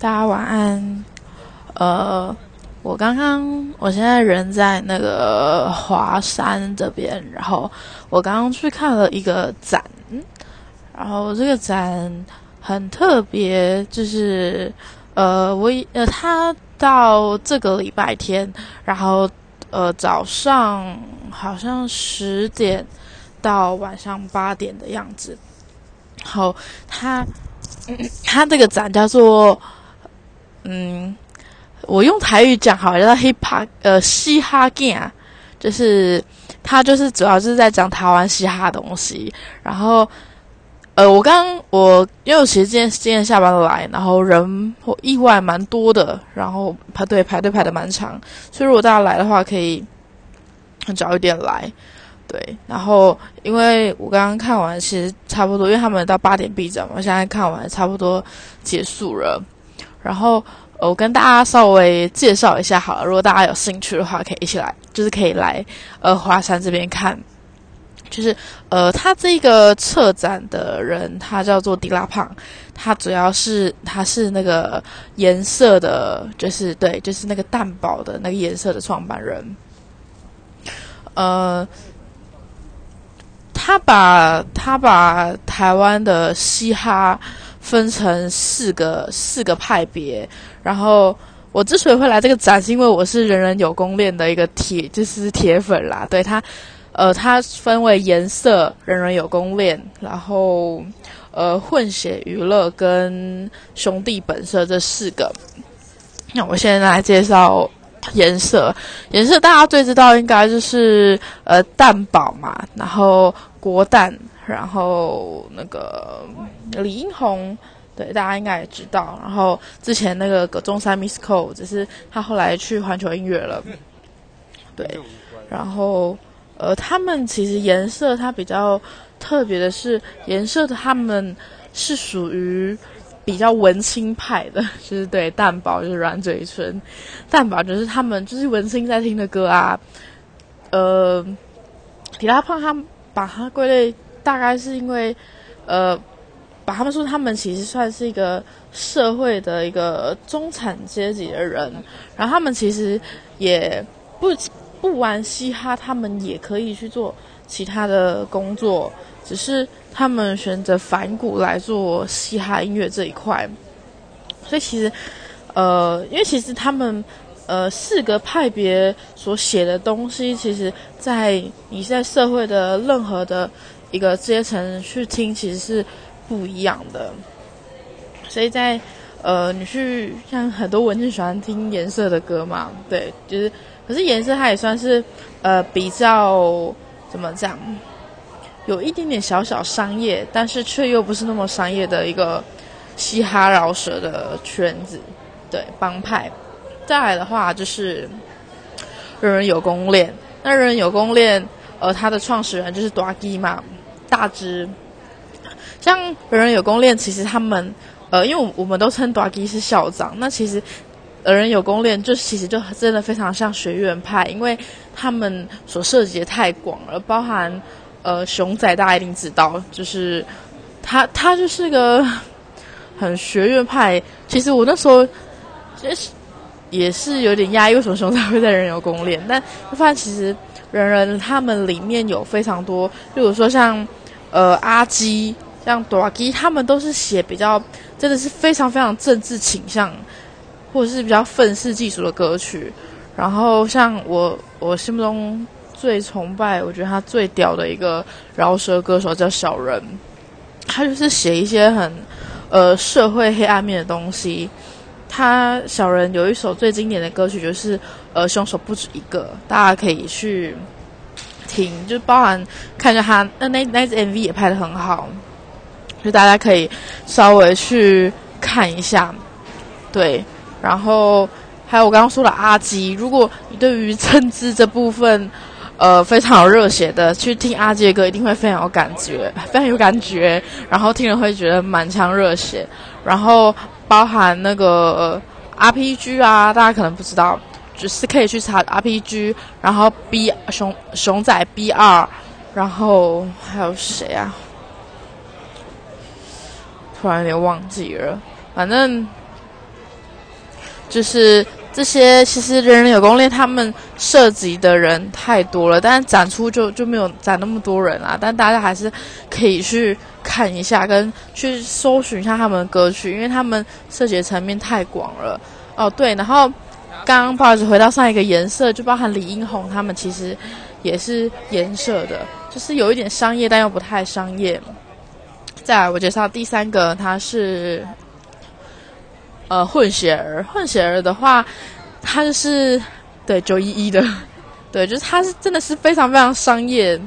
大家晚安。呃，我刚刚，我现在人在那个华山这边，然后我刚刚去看了一个展，然后这个展很特别，就是呃，我呃，他到这个礼拜天，然后呃早上好像十点到晚上八点的样子，然后他。他这个展叫做，嗯，我用台语讲好，叫 hip hop，呃，嘻哈 game，就是他就是主要是在讲台湾嘻哈的东西。然后，呃，我刚我因为我其实今天今天下班来，然后人意外蛮多的，然后排队排队排的蛮长，所以如果大家来的话，可以早一点来。对，然后因为我刚刚看完，其实差不多，因为他们到八点闭展嘛，现在看完差不多结束了。然后我跟大家稍微介绍一下好了，如果大家有兴趣的话，可以一起来，就是可以来呃华山这边看。就是呃，他这个策展的人，他叫做迪拉胖，他主要是他是那个颜色的，就是对，就是那个蛋堡的那个颜色的创办人，呃。他把他把台湾的嘻哈分成四个四个派别，然后我之所以会来这个展，是因为我是人人有功练的一个铁就是铁粉啦。对他，呃，他分为颜色、人人有功练，然后呃混血娱乐跟兄弟本色这四个。那我现在来介绍。颜色，颜色大家最知道应该就是呃蛋堡嘛，然后国蛋，然后那个李英宏，对大家应该也知道。然后之前那个葛中山 Miss Cole，只是他后来去环球音乐了，对。然后呃，他们其实颜色它比较特别的是颜色的，他们是属于。比较文青派的，就是对蛋堡就是软嘴唇，蛋堡就是他们就是文青在听的歌啊。呃，迪拉胖他把它归类，大概是因为呃，把他们说他们其实算是一个社会的一个中产阶级的人，然后他们其实也不不玩嘻哈，他们也可以去做其他的工作。只是他们选择反骨来做嘻哈音乐这一块，所以其实，呃，因为其实他们呃四个派别所写的东西，其实，在你在社会的任何的一个阶层去听，其实是不一样的。所以在呃，你去像很多文青喜欢听颜色的歌嘛，对，就是可是颜色它也算是呃比较怎么讲？有一点点小小商业，但是却又不是那么商业的一个嘻哈饶舌的圈子，对帮派。再来的话就是人人有功练，那人人有功练，呃，他的创始人就是大基嘛，大只。像人人有功练，其实他们呃，因为我们都称大基是校长，那其实人人有功练就其实就真的非常像学院派，因为他们所涉及的太广了，包含。呃，熊仔大家一定知道，就是他，他就是个很学院派。其实我那时候也是也是有点压抑，为什么熊仔会在人有公练？但发现其实人人他们里面有非常多，例如说像呃阿基、像多基，他们都是写比较真的是非常非常政治倾向，或者是比较愤世嫉俗的歌曲。然后像我我心目中。最崇拜，我觉得他最屌的一个饶舌歌手叫小人，他就是写一些很呃社会黑暗面的东西。他小人有一首最经典的歌曲，就是呃凶手不止一个，大家可以去听，就包含看着他那那那支 MV 也拍的很好，就大家可以稍微去看一下。对，然后还有我刚刚说的阿基，如果你对于政治这部分，呃，非常有热血的，去听阿杰歌一定会非常有感觉，非常有感觉。然后听了会觉得满腔热血。然后包含那个 RPG 啊，大家可能不知道，就是可以去查 RPG。然后 B 熊熊仔 B 二，然后还有谁啊？突然有点忘记了。反正就是这些，其实人人有攻略，他们涉及的人太多了，但是展出就就没有展那么多人啊。但大家还是可以去看一下，跟去搜寻一下他们的歌曲，因为他们涉及的层面太广了。哦，对，然后刚刚不好意思回到上一个颜色，就包含李英红他们其实也是颜色的，就是有一点商业，但又不太商业。再来，我介绍第三个，他是。呃，混血儿，混血儿的话，他就是对九一一的，对，就是他是真的是非常非常商业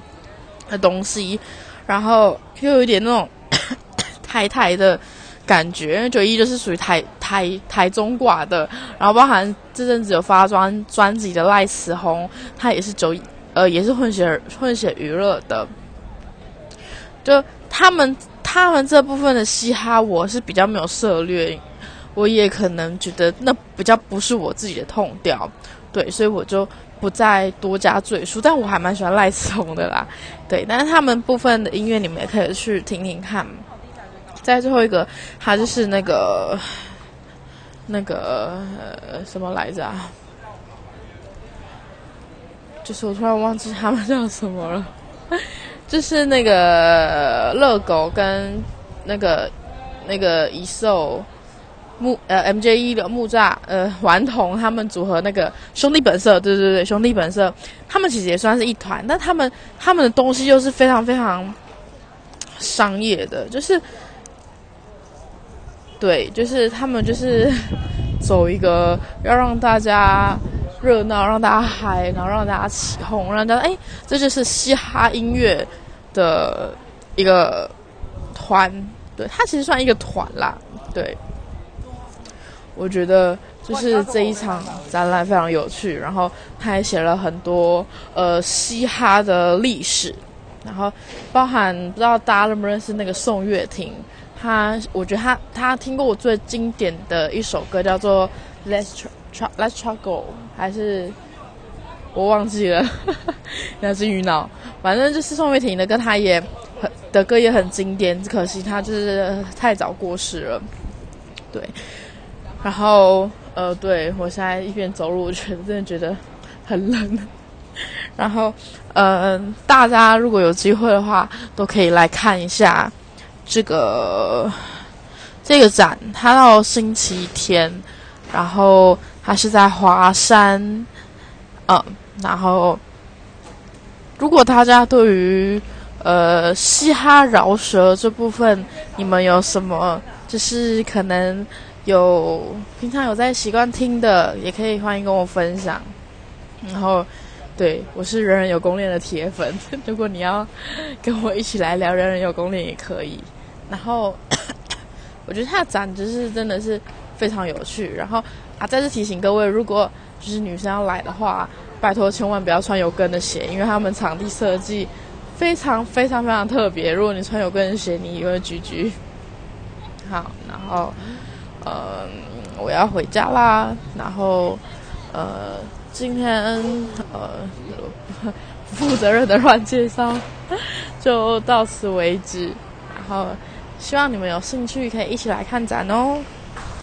的东西，然后又有一点那种 台台的感觉，因为九一就是属于台台台中挂的，然后包含这阵子有发专专辑的赖慈红，他也是九呃也是混血混血娱乐的，就他们他们这部分的嘻哈，我是比较没有涉略。我也可能觉得那比较不是我自己的痛调，对，所以我就不再多加赘述。但我还蛮喜欢赖斯红的啦，对。但是他们部分的音乐你们也可以去听听看。在最后一个，他就是那个那个什么来着？就是我突然忘记他们叫什么了。就是那个乐狗跟那个那个一兽。木呃，M J 一的木栅呃，顽童他们组合那个兄弟本色，对对对，兄弟本色，他们其实也算是一团，但他们他们的东西又是非常非常商业的，就是对，就是他们就是 走一个要让大家热闹，让大家嗨，然后让大家起哄，让大家哎，这就是嘻哈音乐的一个团，对，它其实算一个团啦，对。我觉得就是这一场展览非常有趣，然后他还写了很多呃嘻哈的历史，然后包含不知道大家认不认识那个宋岳庭，他我觉得他他听过我最经典的一首歌叫做 Let's Tr Let's Struggle 还是我忘记了，那是鱼脑，反正就是宋岳庭的歌，他也很的歌也很经典，可惜他就是太早过世了，对。然后，呃，对我现在一边走路，我觉得真的觉得很冷。然后，呃，大家如果有机会的话，都可以来看一下这个这个展。它到星期天，然后它是在华山，嗯，然后如果大家对于呃嘻哈饶舌这部分，你们有什么就是可能？有平常有在习惯听的，也可以欢迎跟我分享。然后，对我是人人有攻略的铁粉，如果你要跟我一起来聊人人有攻略也可以。然后，我觉得它的展就是真的是非常有趣。然后啊，再次提醒各位，如果就是女生要来的话，拜托千万不要穿有跟的鞋，因为他们场地设计非常非常非常特别。如果你穿有跟的鞋，你以为居居。好，然后。嗯，我要回家啦。然后，呃，今天呃，负责任的乱介绍，就到此为止。然后，希望你们有兴趣可以一起来看展哦。